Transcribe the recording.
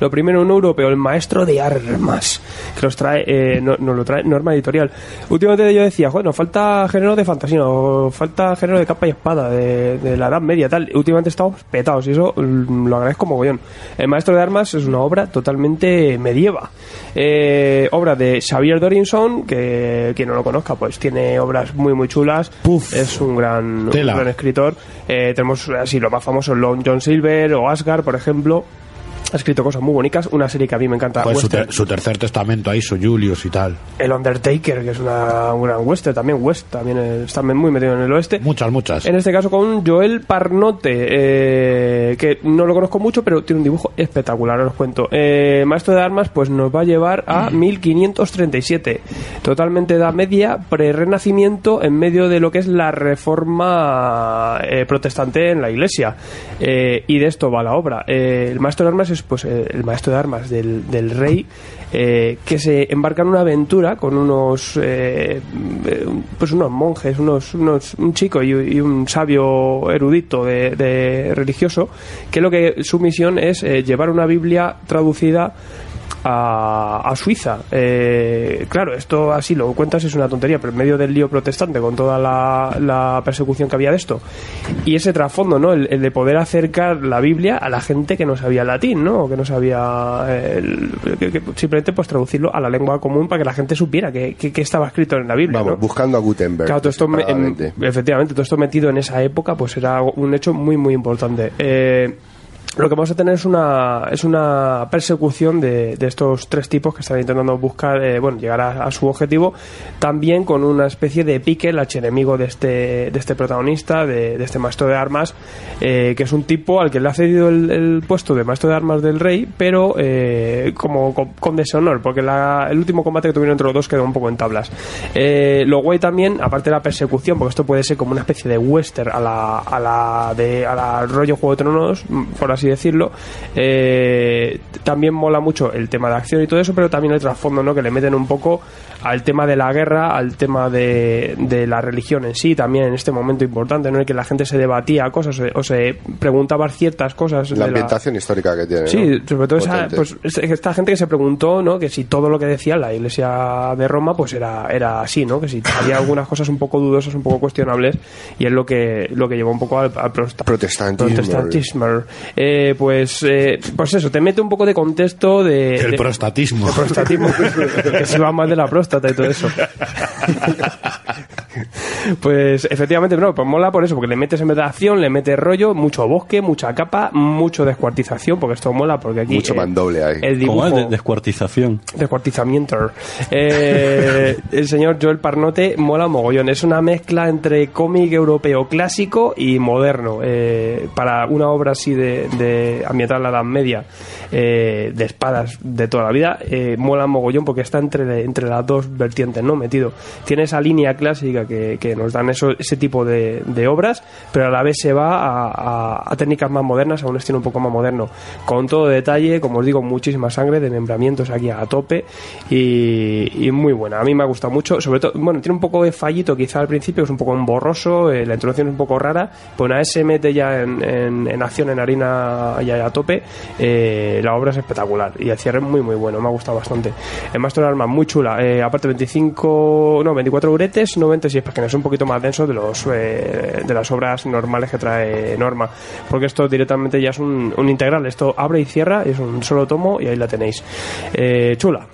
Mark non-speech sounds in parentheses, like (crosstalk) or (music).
Lo primero, un europeo, el maestro de armas, que nos trae, eh, no, nos lo trae Norma Editorial. Últimamente yo decía, bueno, falta género de fantasía, o falta género de capa y espada, de, de la Edad Media, tal. Últimamente estamos petados y eso mm, lo agradezco mogollón. El maestro de armas es una obra totalmente medieva. Eh, obra de Xavier Dorinson, que quien no lo conozca, pues tiene obras muy, muy chulas. Puf. es un gran, un gran escritor. Eh, tenemos así los más famosos, Long John Silver o Asgard, por ejemplo. Ha escrito cosas muy bonitas. Una serie que a mí me encanta. Pues su, western. ter- su tercer testamento ahí, su Julius y tal. El Undertaker, que es una, una western también. West también eh, está muy metido en el oeste. Muchas, muchas. En este caso con Joel Parnote, eh, que no lo conozco mucho, pero tiene un dibujo espectacular, os cuento. Eh, Maestro de Armas, pues nos va a llevar a 1537. Totalmente edad media, pre-renacimiento, en medio de lo que es la reforma eh, protestante en la iglesia. Y de esto va la obra. El Maestro de Armas es pues eh, el Maestro de Armas del, rey eh, que se embarca en una aventura con unos eh, pues unos monjes, unos, unos un chico y, un sabio erudito de, de religioso, que lo que su misión es llevar una Biblia traducida a, a Suiza. Eh, claro, esto así lo cuentas es una tontería, pero en medio del lío protestante, con toda la, la persecución que había de esto, y ese trasfondo, ¿no? El, el de poder acercar la Biblia a la gente que no sabía latín, ¿no? O que no sabía. eh, el- que- que simplemente pues traducirlo a la lengua común para que la gente supiera que, estaba escrito en la Biblia. Vamos, ¿no? buscando a Gutenberg. Claro, todo esto me- en- desesperadamente. efectivamente, todo esto metido en esa época, pues era un hecho muy, muy importante. Eh, lo que vamos a tener es una, es una persecución de, de estos tres tipos que están intentando buscar, eh, bueno, llegar a, su objetivo, también con una especie de pique, el archienemigo de este, de este protagonista, de, este maestro de armas, eh, que es un tipo al que le ha cedido el, puesto de maestro de armas del rey, pero eh, como con, deshonor, porque la- el último combate que tuvieron entre los dos quedó un poco en tablas. Eh, lo guay también, aparte de la persecución, porque esto puede ser como una especie de western a la, a la, de, a la rollo Juego de Tronos, por así decirlo, eh, también mola mucho el tema de acción y todo eso, pero también el trasfondo, ¿no? Que le meten un poco al tema de la guerra, al tema de, de la religión en sí, también en este momento importante, ¿no? En el que la gente se debatía cosas o se, preguntaba ciertas cosas. de La ambientación histórica que tiene. Sí, ¿no? sobre todo esa, pues, es- esta gente que se preguntó, ¿no? Que si todo lo que decía la Iglesia de Roma, pues era, era así, ¿no? Que si había algunas cosas un poco dudosas, un poco cuestionables, y es lo que, lo que llevó un poco al, al Protestantismo. protestantismo. Eh, pues, eh, pues eso, te mete un poco de contexto de... El de- prostatismo. de prostatismo, (laughs) que se va más de la próstata y todo eso. (laughs) Pues efectivamente, no, pues mola por eso, porque le metes en acción, le metes rollo, mucho bosque, mucha capa, mucho descuartización, porque esto mola, porque aquí... Mucho eh, mandoble ahí. El ¿Cómo dibujo... es? De- descuartización. Descuartizamiento. Eh, el señor Joel Parnote mola mogollón. Es una mezcla entre cómic europeo clásico y moderno. Eh, para una obra así de, de ambientada en la Edad Media, eh, de espadas de toda la vida, eh, mola mogollón porque está entre, entre las dos vertientes, ¿no? Metido. Tiene esa línea clásica que, que nos dan eso, ese tipo de, de obras, pero a la vez se va a, técnicas más modernas, a un estilo un poco más moderno. Con todo detalle, como os digo, muchísima sangre, desmembramientos aquí a tope y, muy buena. A mí me ha gustado mucho, sobre todo, bueno, tiene un poco de fallito quizá al principio, es un poco borroso, eh, la introducción es un poco rara, pero una vez se mete ya en, acción, en harina ya a tope, eh, la obra es espectacular y el cierre es muy muy bueno, me ha gustado bastante. Master de Armas muy chula, eh, aparte 25, no, 24 uretes, 96 páginas, un poquito más denso de los eh, de las obras normales que trae Norma, porque esto directamente ya es un, integral, esto abre y cierra, es un solo tomo y ahí la tenéis. Eh, chula.